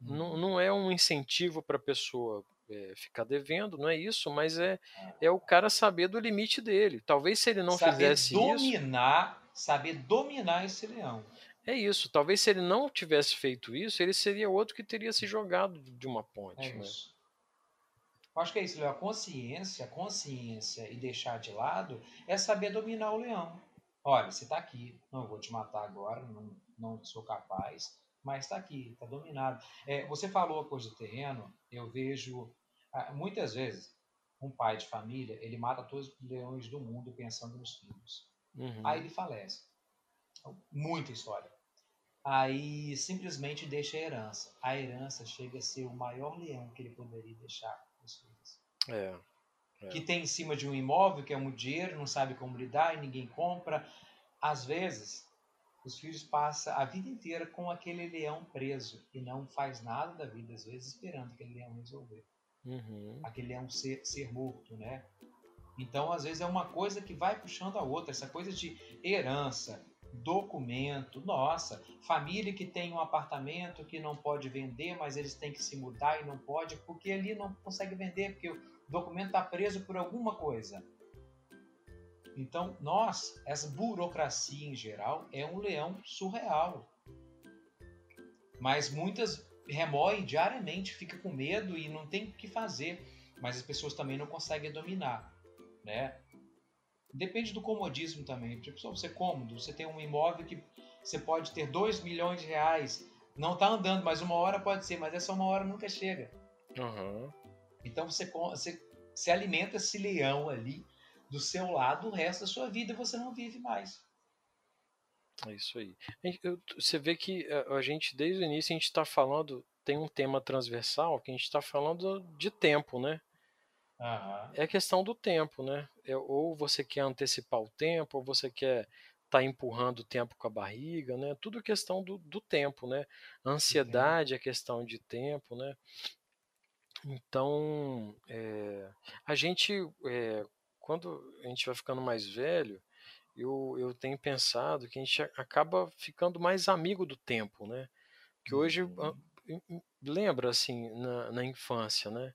Não, não é um incentivo para a pessoa é, ficar devendo, não é isso, mas é, é o cara saber do limite dele. Talvez se ele não saber fizesse dominar, isso. Saber dominar esse leão. É isso. Talvez se ele não tivesse feito isso, ele seria outro que teria se jogado de uma ponte. É né? isso. Eu acho que é isso, Léo. A consciência, a consciência e deixar de lado é saber dominar o leão. Olha, você está aqui, não vou te matar agora, não, não sou capaz mas está aqui, está dominado. É, você falou a coisa do terreno, eu vejo ah, muitas vezes um pai de família ele mata todos os leões do mundo pensando nos filhos. Uhum. Aí ele falece. Muita história. Aí simplesmente deixa a herança. A herança chega a ser o maior leão que ele poderia deixar para os filhos. É, é. Que tem em cima de um imóvel, que é muito dinheiro, não sabe como lidar e ninguém compra. Às vezes, os filhos passam a vida inteira com aquele leão preso e não faz nada da vida, às vezes, esperando aquele leão resolver. Uhum. Aquele leão ser, ser morto, né? Então, às vezes, é uma coisa que vai puxando a outra. Essa coisa de herança, documento, nossa, família que tem um apartamento que não pode vender, mas eles têm que se mudar e não pode, porque ali não consegue vender, porque o documento está preso por alguma coisa. Então, nós, essa burocracia em geral, é um leão surreal. Mas muitas remoem diariamente, fica com medo e não tem o que fazer. Mas as pessoas também não conseguem dominar, né? Depende do comodismo também. Tipo, só você é cômodo, você tem um imóvel que você pode ter 2 milhões de reais, não está andando, mas uma hora pode ser, mas essa uma hora nunca chega. Uhum. Então você, você, você alimenta esse leão ali do seu lado o resto da sua vida você não vive mais. É isso aí. Você vê que eh, a gente, desde o início, a gente está falando, tem um tema transversal que a gente está falando de tempo, né? Uhum. É a questão do tempo, né? É, ou você quer antecipar o tempo, ou você quer estar está empurrando o tempo com a barriga, né? Tudo questão do, do tempo, né? A ansiedade é questão de tempo, né? Então, é, a gente, é, quando a gente vai ficando mais velho, eu, eu tenho pensado que a gente acaba ficando mais amigo do tempo, né? Que hoje, uhum. lembra assim, na, na infância, né?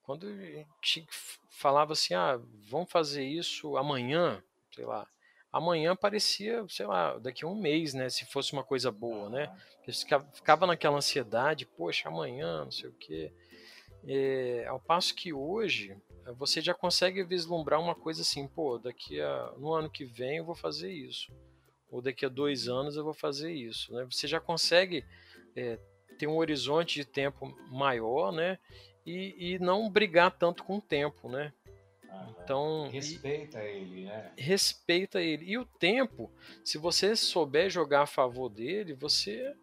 Quando a gente falava assim, ah, vamos fazer isso amanhã, sei lá, amanhã parecia, sei lá, daqui a um mês, né? Se fosse uma coisa boa, né? Porque ficava naquela ansiedade, poxa, amanhã, não sei o quê. É, ao passo que hoje eh, você já consegue vislumbrar uma coisa assim, pô, daqui a no ano que vem eu vou fazer isso, ou daqui a dois anos eu vou fazer isso, né? Você já consegue é, ter um horizonte de tempo maior, né? E, e não brigar tanto com o tempo, né? Então respeita e, ele, né? Respeita ele e o tempo. Se você souber jogar a favor dele, você,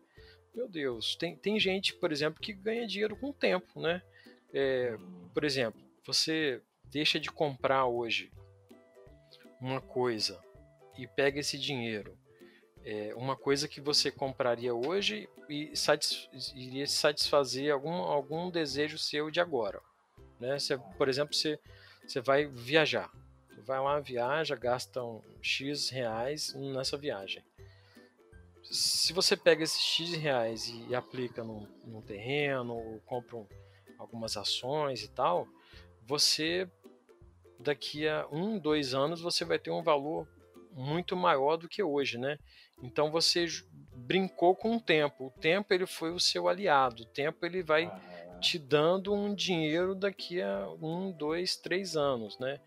meu Deus, tem, tem gente, por exemplo, que ganha dinheiro com o tempo, né? É, por exemplo, você deixa de comprar hoje uma coisa e pega esse dinheiro, é, uma coisa que você compraria hoje e satis, iria satisfazer algum, algum desejo seu de agora. Né? Você, por exemplo, você, você vai viajar. Vai lá, viaja, gasta um X reais nessa viagem. Se você pega esses X reais e, e aplica num, num terreno, ou compra um, algumas ações e tal, você daqui a um, dois anos você vai ter um valor muito maior do que hoje, né? Então você brincou com o tempo. O tempo ele foi o seu aliado. O tempo ele vai te dando um dinheiro daqui a um, dois, três anos, né?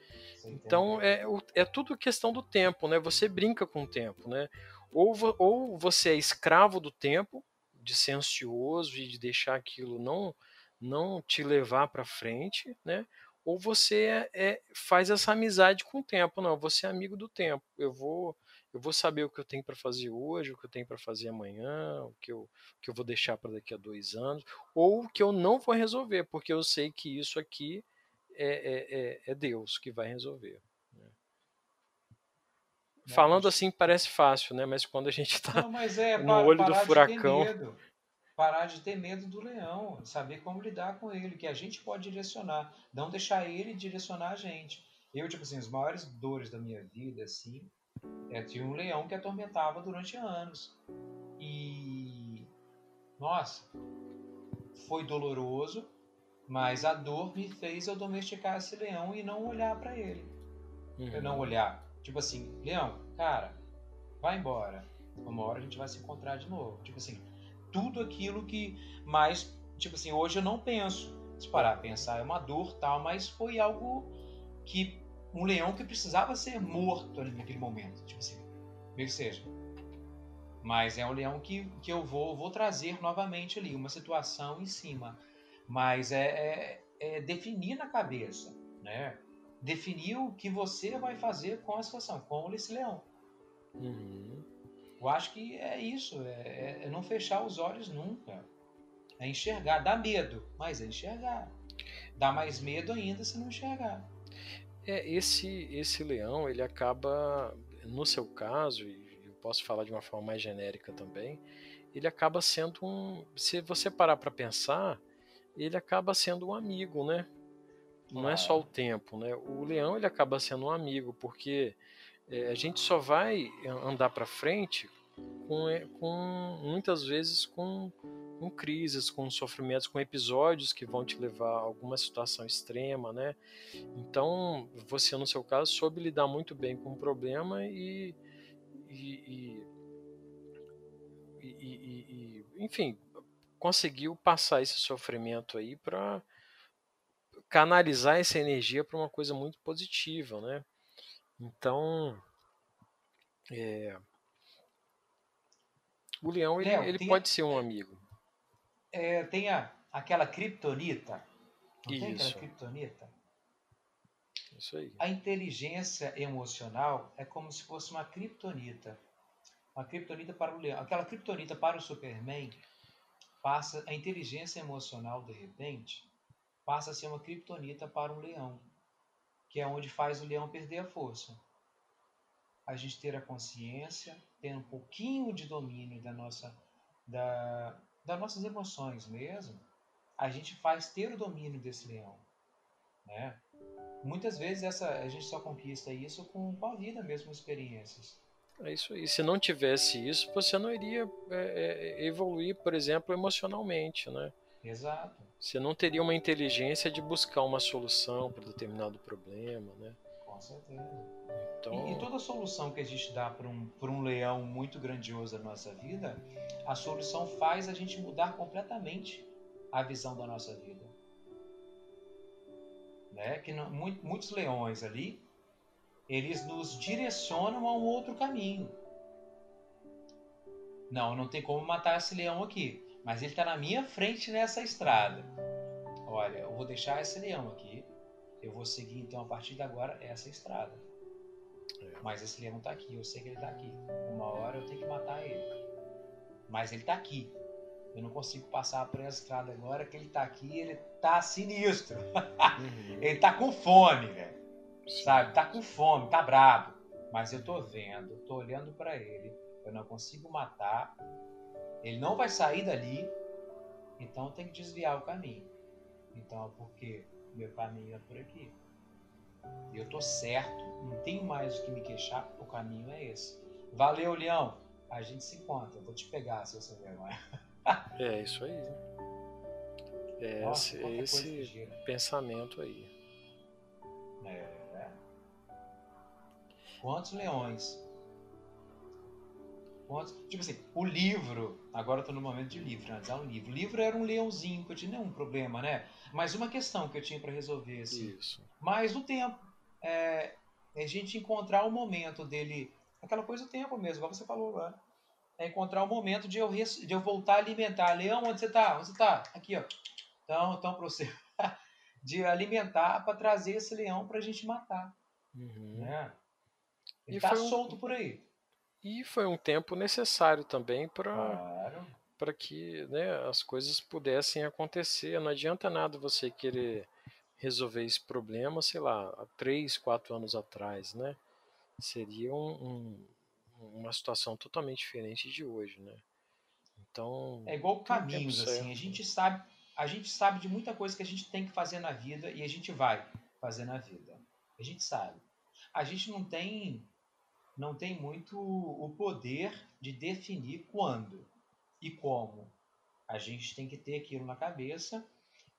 Então é, é tudo questão do tempo, né? Você brinca com o tempo, né? Ou, ou você é escravo do tempo, de ser ansioso e de deixar aquilo não não te levar para frente, né? Ou você é, é, faz essa amizade com o tempo, não? Você é amigo do tempo. Eu vou eu vou saber o que eu tenho para fazer hoje, o que eu tenho para fazer amanhã, o que eu, o que eu vou deixar para daqui a dois anos, ou o que eu não vou resolver, porque eu sei que isso aqui é, é, é, é Deus que vai resolver. Né? Falando assim parece fácil, né? Mas quando a gente está é, no olho do furacão parar de ter medo do leão, saber como lidar com ele, que a gente pode direcionar, não deixar ele direcionar a gente. Eu, tipo assim, as maiores dores da minha vida, assim, é tinha um leão que atormentava durante anos. E nossa, foi doloroso, mas a dor me fez eu domesticar esse leão e não olhar para ele. Uhum. Eu não olhar, tipo assim, leão, cara, vai embora. Uma hora a gente vai se encontrar de novo. Tipo assim, tudo aquilo que mais, tipo assim, hoje eu não penso. Se parar a pensar, é uma dor tal, mas foi algo que um leão que precisava ser morto ali naquele momento, tipo assim, meio que seja. Mas é um leão que, que eu vou, vou trazer novamente ali, uma situação em cima. Mas é, é, é definir na cabeça, né? Definir o que você vai fazer com a situação, com esse leão. Uhum. Eu acho que é isso, é, é, é, não fechar os olhos nunca. É enxergar, dá medo, mas é enxergar. Dá mais medo ainda se não enxergar. É, esse, esse leão, ele acaba, no seu caso, e eu posso falar de uma forma mais genérica também, ele acaba sendo um. Se você parar para pensar, ele acaba sendo um amigo, né? Não é só o tempo, né? O leão ele acaba sendo um amigo, porque é, a gente só vai andar para frente com, com, muitas vezes com, com crises, com sofrimentos, com episódios que vão te levar a alguma situação extrema, né? Então, você, no seu caso, soube lidar muito bem com o problema e, e, e, e enfim, conseguiu passar esse sofrimento aí para canalizar essa energia para uma coisa muito positiva, né? Então, é, o leão ele, ele pode ser um amigo. É, tem a, aquela Isso. tem aquela kriptonita? Isso aí. A inteligência emocional é como se fosse uma kriptonita. Uma kriptonita para o leão. Aquela kriptonita para o Superman passa a inteligência emocional de repente passa a ser uma kriptonita para um leão, que é onde faz o leão perder a força a gente ter a consciência, ter um pouquinho de domínio da nossa, da, das nossas emoções mesmo, a gente faz ter o domínio desse leão, né? Muitas vezes essa, a gente só conquista isso com, a vida mesmo, experiências. É isso aí. Se não tivesse isso, você não iria é, é, evoluir, por exemplo, emocionalmente, né? Exato. Você não teria uma inteligência de buscar uma solução para determinado problema, né? Com certeza. Então... E, e, toda solução que a gente dá para um, um leão muito grandioso da nossa vida, a solução faz a gente mudar completamente a visão da nossa vida. Né? Que não, muito, muitos leões ali eles nos direcionam a um outro caminho. Não, não tem como matar esse leão aqui, mas ele está na minha frente nessa estrada. Olha, eu vou deixar esse leão aqui, eu vou seguir então a partir de agora essa estrada. É. Mas esse leão está aqui, eu sei que ele está aqui. Uma hora eu tenho que matar ele. Mas ele está aqui. Eu não consigo passar por essa estrada agora que ele está aqui, ele está sinistro. Uhum. ele está com fome, velho sabe? Tá com fome, tá bravo. Mas eu tô vendo, tô olhando para ele, eu não consigo matar. Ele não vai sair dali, então eu tenho que desviar o caminho. Então, porque meu caminho é por aqui. Eu tô certo, não tenho mais o que me queixar, o caminho é esse. Valeu, Leão. A gente se encontra. Vou te pegar, se você vergonha. é isso aí. É Nossa, esse, esse pensamento aí. É. Quantos leões? Quantos? Tipo assim, o livro, agora eu tô no momento de livro, antes é um livro. O livro era um leãozinho, que eu tinha nenhum problema, né? Mas uma questão que eu tinha para resolver, assim. Isso. Mas o tempo. É, é, a gente encontrar o momento dele. Aquela coisa do tempo mesmo, igual você falou agora. É encontrar o momento de eu, res, de eu voltar a alimentar. Leão, onde você tá? Onde você tá? Aqui, ó. Então, então para você. de alimentar para trazer esse leão para a gente matar. Uhum. Né? Ele está solto um, por aí. E foi um tempo necessário também para claro. que né, as coisas pudessem acontecer. Não adianta nada você querer resolver esse problema, sei lá, há três, quatro anos atrás, né? Seria um, um, uma situação totalmente diferente de hoje, né? Então é igual caminhos assim. A gente sabe, a gente sabe de muita coisa que a gente tem que fazer na vida e a gente vai fazer na vida. A gente sabe. A gente não tem não tem muito o poder de definir quando e como. A gente tem que ter aquilo na cabeça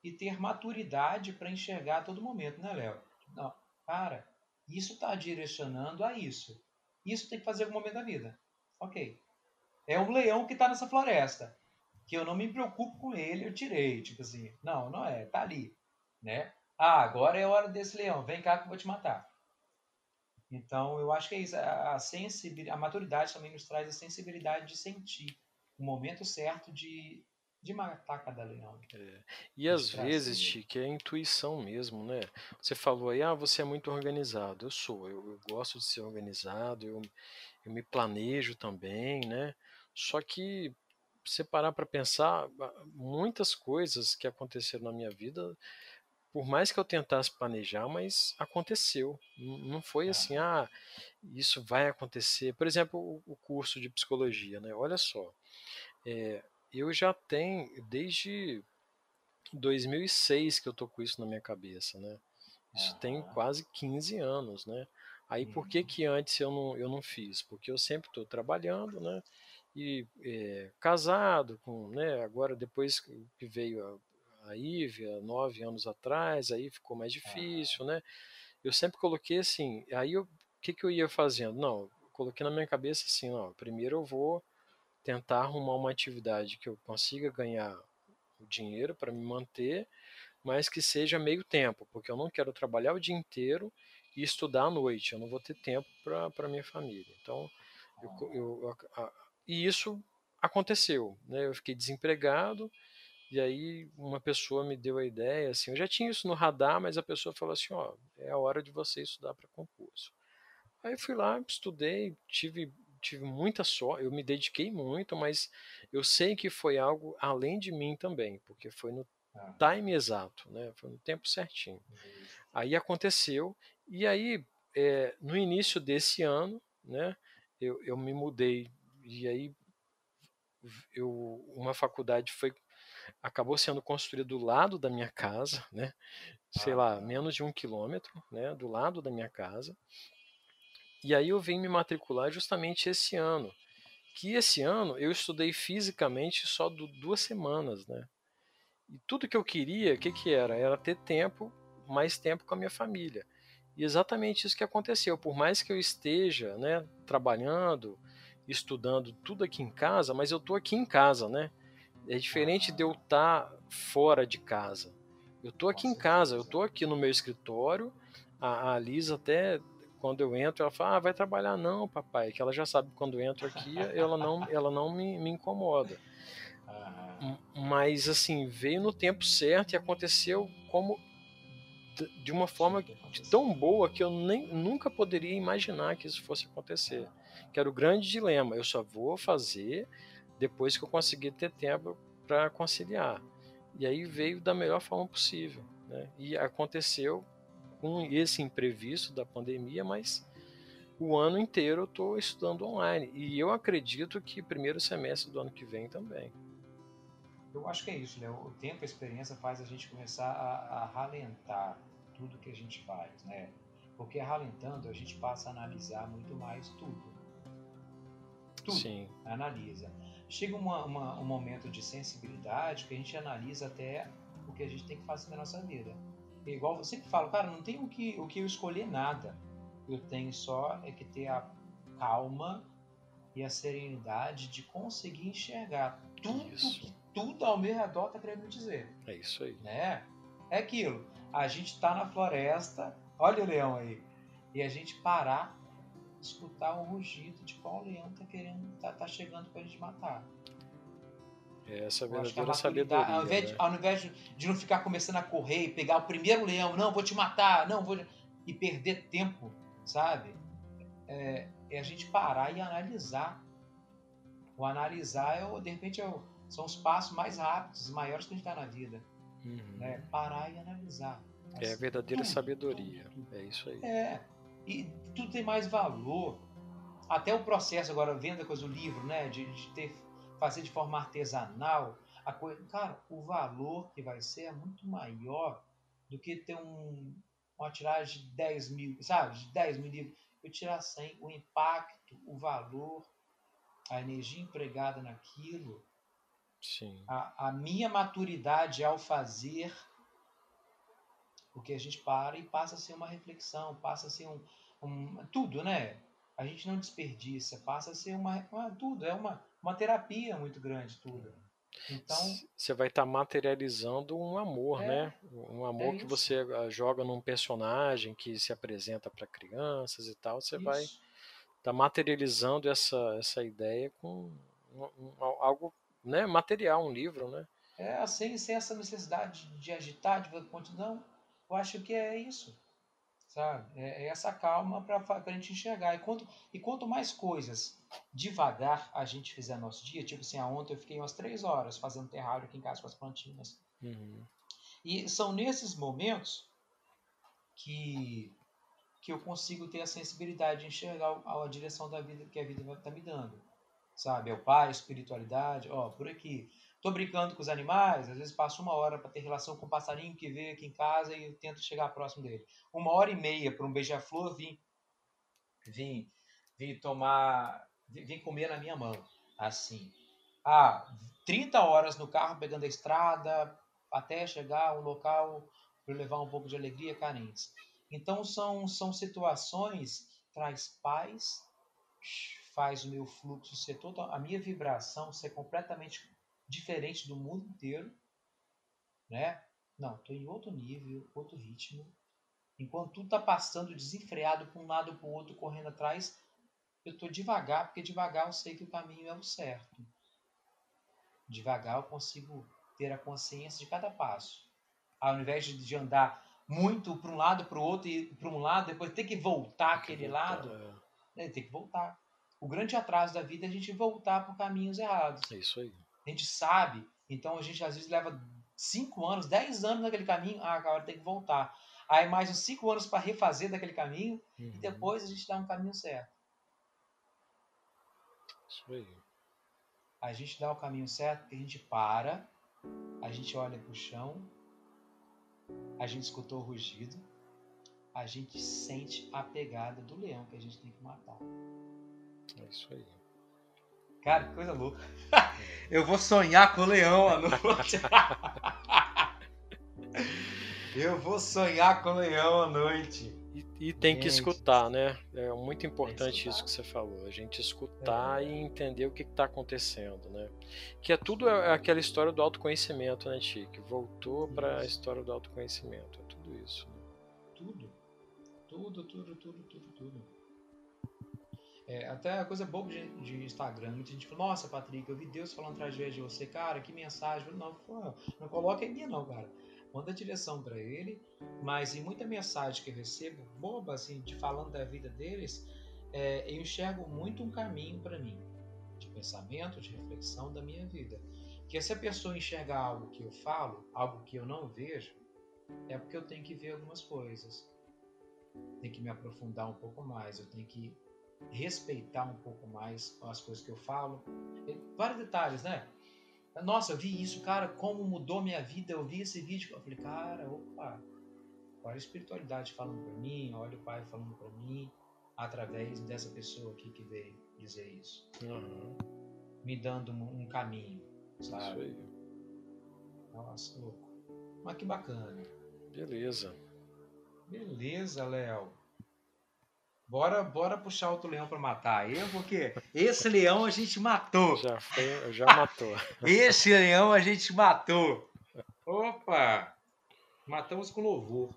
e ter maturidade para enxergar a todo momento, né, Léo? Não, cara, isso está direcionando a isso. Isso tem que fazer algum momento da vida. Ok. É um leão que está nessa floresta. Que eu não me preocupo com ele, eu tirei. Tipo assim, não, não é, tá ali. Né? Ah, agora é hora desse leão, vem cá que eu vou te matar. Então, eu acho que é isso. A, sensibilidade, a maturidade também nos traz a sensibilidade de sentir o momento certo de, de matar cada leão. É. E às vezes, Chique, é intuição mesmo, né? Você falou aí, ah, você é muito organizado. Eu sou, eu, eu gosto de ser organizado, eu, eu me planejo também, né? Só que, você parar para pensar, muitas coisas que aconteceram na minha vida por mais que eu tentasse planejar, mas aconteceu. Não foi assim, ah, isso vai acontecer. Por exemplo, o, curso de psicologia, né? Olha só, é, eu já tenho desde 2006 que eu tô com isso na minha cabeça, né? Isso tem quase 15 anos, né? Aí por que uhum. que antes eu não, eu não fiz? Porque eu sempre estou trabalhando, né? E é, casado com, né? Agora depois que veio a a Ívia nove anos atrás, aí ficou mais difícil, né? Eu sempre coloquei assim, aí o que, que eu ia fazendo? Não, coloquei na minha cabeça assim, não, primeiro eu vou tentar arrumar uma atividade que eu consiga ganhar o dinheiro para me manter, mas que seja meio tempo, porque eu não quero trabalhar o dia inteiro e estudar à noite, eu não vou ter tempo para minha família. Então, eu, eu, a, e isso aconteceu, né? Eu fiquei desempregado, e aí uma pessoa me deu a ideia, assim, eu já tinha isso no radar, mas a pessoa falou assim, ó, é a hora de você estudar para concurso. Aí eu fui lá, estudei, tive tive muita sorte, eu me dediquei muito, mas eu sei que foi algo além de mim também, porque foi no time exato, né? Foi no tempo certinho. Aí aconteceu, e aí é, no início desse ano, né? Eu, eu me mudei e aí eu uma faculdade foi acabou sendo construída do lado da minha casa, né? Sei ah, lá, tá. menos de um quilômetro, né? Do lado da minha casa. E aí eu vim me matricular justamente esse ano. Que esse ano eu estudei fisicamente só do, duas semanas, né? E tudo que eu queria, o que, que era? Era ter tempo, mais tempo com a minha família. E exatamente isso que aconteceu. Por mais que eu esteja né, trabalhando, estudando tudo aqui em casa, mas eu estou aqui em casa, né? É diferente de eu estar tá fora de casa. Eu estou aqui em casa, eu estou aqui no meu escritório. A, a Lisa até quando eu entro, ela fala: "Ah, vai trabalhar não, papai", que ela já sabe que quando eu entro aqui, ela não ela não me, me incomoda. Mas assim, veio no tempo certo e aconteceu como de uma forma tão boa que eu nem nunca poderia imaginar que isso fosse acontecer. Que era o grande dilema. Eu só vou fazer depois que eu conseguir ter tempo para conciliar. E aí veio da melhor forma possível. Né? E aconteceu com esse imprevisto da pandemia, mas o ano inteiro eu estou estudando online. E eu acredito que primeiro semestre do ano que vem também. Eu acho que é isso, né? O tempo, a experiência faz a gente começar a, a ralentar tudo que a gente faz, né? Porque ralentando a gente passa a analisar muito mais tudo. Tudo. Sim. Analisa chega uma, uma, um momento de sensibilidade que a gente analisa até o que a gente tem que fazer na nossa vida. E igual eu sempre falo, cara, não tem o que, o que eu escolher nada. Eu tenho só é que ter a calma e a serenidade de conseguir enxergar tudo isso. que tudo ao meu redor está querendo dizer. É isso aí. Né? É aquilo. A gente está na floresta, olha o leão aí, e a gente parar escutar o rugido de qual leão tá querendo, tá, tá chegando pra gente matar. É essa verdadeira sabedoria. Ao invés, de, né? ao invés de não ficar começando a correr e pegar o primeiro leão, não, vou te matar, não, vou. e perder tempo, sabe? É, é a gente parar e analisar. O analisar, é, de repente, é são os passos mais rápidos, maiores que a gente está na vida. Uhum. Né? Parar e analisar. é a verdadeira tudo, sabedoria. É isso aí. É e tudo tem mais valor. Até o processo agora, venda coisa, o livro, né, de, de ter, fazer de forma artesanal, a coisa, cara, o valor que vai ser é muito maior do que ter um, uma tiragem de 10 mil, sabe, de 10 mil livros. Eu tirar 100, o impacto, o valor, a energia empregada naquilo, Sim. A, a minha maturidade ao fazer porque a gente para e passa a ser uma reflexão, passa a ser um, um tudo, né? A gente não desperdiça, passa a ser uma, uma tudo, é uma, uma terapia muito grande tudo. Então você vai estar tá materializando um amor, é, né? Um amor é que você ah, joga num personagem que se apresenta para crianças e tal, você isso. vai estar tá materializando essa essa ideia com um, um, algo, né, material, um livro, né? É, assim, sem essa necessidade de agitar, de continuar, eu acho que é isso, sabe? É, é essa calma para a gente enxergar. E quanto, e quanto mais coisas devagar a gente fizer no nosso dia, tipo assim, ontem eu fiquei umas três horas fazendo terrário aqui em casa com as plantinhas. Uhum. E são nesses momentos que, que eu consigo ter a sensibilidade de enxergar a, a direção da vida que a vida está me dando. Sabe? É o pai, a espiritualidade, ó, por aqui. Estou brincando com os animais, às vezes passo uma hora para ter relação com o passarinho que veio aqui em casa e tento chegar próximo dele. Uma hora e meia para um beija-flor vim, vim, vim tomar, vim comer na minha mão, assim. Ah, 30 horas no carro pegando a estrada até chegar a um local para levar um pouco de alegria, carentes. Então são, são situações traz paz, faz o meu fluxo ser todo, a minha vibração ser completamente diferente do mundo inteiro, né? Não, estou em outro nível, outro ritmo. Enquanto tudo está passando desenfreado para um lado para o outro, correndo atrás, eu estou devagar, porque devagar eu sei que o caminho é o certo. Devagar eu consigo ter a consciência de cada passo. Ao invés de andar muito para um lado, para o outro, e para um lado, depois ter que voltar aquele lado, é. né, tem que voltar. O grande atraso da vida é a gente voltar por caminhos errados. É isso aí a gente sabe, então a gente às vezes leva 5 anos, 10 anos naquele caminho, ah, agora tem que voltar. Aí mais uns 5 anos para refazer daquele caminho uhum. e depois a gente dá um caminho certo. Isso aí. A gente dá o caminho certo porque a gente para, a gente olha pro chão, a gente escutou o rugido, a gente sente a pegada do leão que a gente tem que matar. É isso aí. Cara, que coisa louca. Eu vou sonhar com o leão à noite. Eu vou sonhar com o leão à noite. E, e tem que Gente. escutar, né? É muito importante isso que você falou. A gente escutar É. e entender o que está acontecendo, né? Que é tudo é aquela história do autoconhecimento, né, Tique? Voltou para a história do autoconhecimento. É tudo isso. né? Tudo. Tudo, tudo, tudo, tudo, tudo. É, até a coisa boba de, de Instagram. Muita gente fala, nossa, Patrick, eu vi Deus falando através de você. Cara, que mensagem. Não, pô, não coloca em mim não, cara. Manda direção para ele. Mas em muita mensagem que eu recebo, boba, assim, de falando da vida deles, é, eu enxergo muito um caminho para mim. De pensamento, de reflexão da minha vida. Que se a pessoa enxergar algo que eu falo, algo que eu não vejo, é porque eu tenho que ver algumas coisas. Tenho que me aprofundar um pouco mais, eu tenho que respeitar um pouco mais as coisas que eu falo. Vários detalhes, né? Nossa, eu vi isso, cara, como mudou minha vida. Eu vi esse vídeo. Eu falei, cara, opa, olha a espiritualidade falando pra mim, olha o Pai falando pra mim, através dessa pessoa aqui que veio dizer isso, Aham, me dando um, caminho, Isso sabe? aí. Nossa, louco. Mas que bacana. Beleza. Beleza, Léo. Bora, bora puxar outro leão pra matar. Eu, porque esse leão a gente matou. Já foi, já matou. Esse leão a gente matou. Opa! Matamos com louvor.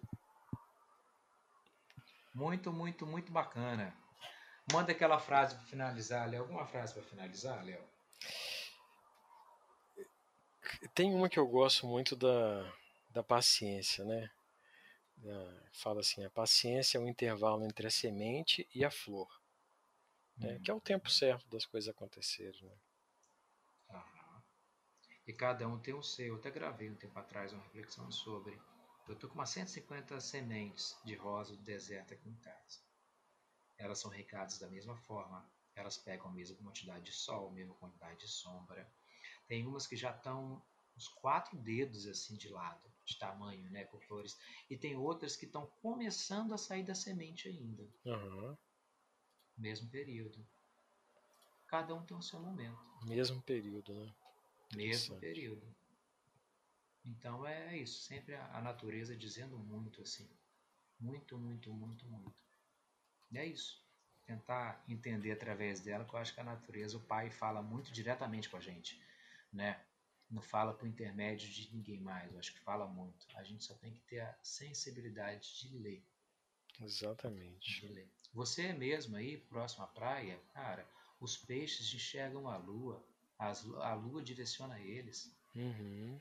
Muito, muito, muito bacana. Manda aquela frase para finalizar, Léo. Alguma frase para finalizar, Léo? Tem uma que eu gosto muito da, da paciência, né? Da- fala assim, a paciência é o intervalo entre a semente e a flor, né? Que é o tempo certo das coisas acontecerem, né? Aham. E cada um tem o seu. Eu até gravei um tempo atrás uma reflexão sobre. Eu tô com umas 150 sementes de rosa do deserto aqui em casa. Elas são regadas da mesma forma. Elas pegam a mesma quantidade de sol, a mesma quantidade de sombra. Tem umas que já estão uns quatro dedos assim de lado, de tamanho, né, com flores. E tem outras que estão começando a sair da semente ainda, Aham. mesmo período. Cada um tem o seu momento. Mesmo período, né? mesmo período. Então é isso, sempre a, a natureza dizendo muito assim, muito, muito, muito, muito. E é isso. Tentar entender através dela, que eu acho que a natureza, o pai fala muito diretamente com a gente, né? Não fala por intermédio de ninguém mais, eu acho que fala muito. A gente só tem que ter a sensibilidade de ler, Exatamente. de ler. Você mesmo aí, próximo à praia, cara, os peixes enxergam a lua, as, a lua direciona eles. Uhum,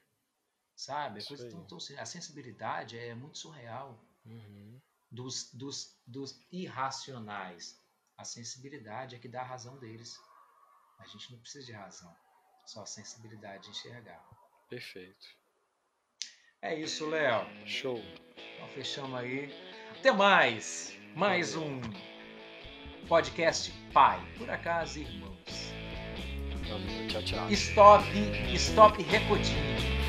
Sabe? A, coisa tão, tão, a sensibilidade é muito surreal uhum. dos, dos, dos irracionais. A sensibilidade é que dá a razão deles. A gente não precisa de razão, só a sensibilidade de enxergar. Perfeito. É isso, Léo. Show. Então fechamos aí. Até mais. Mais um podcast Pai, por acaso, irmãos. Valeu. Tchau, tchau. Stop, stop recodinho.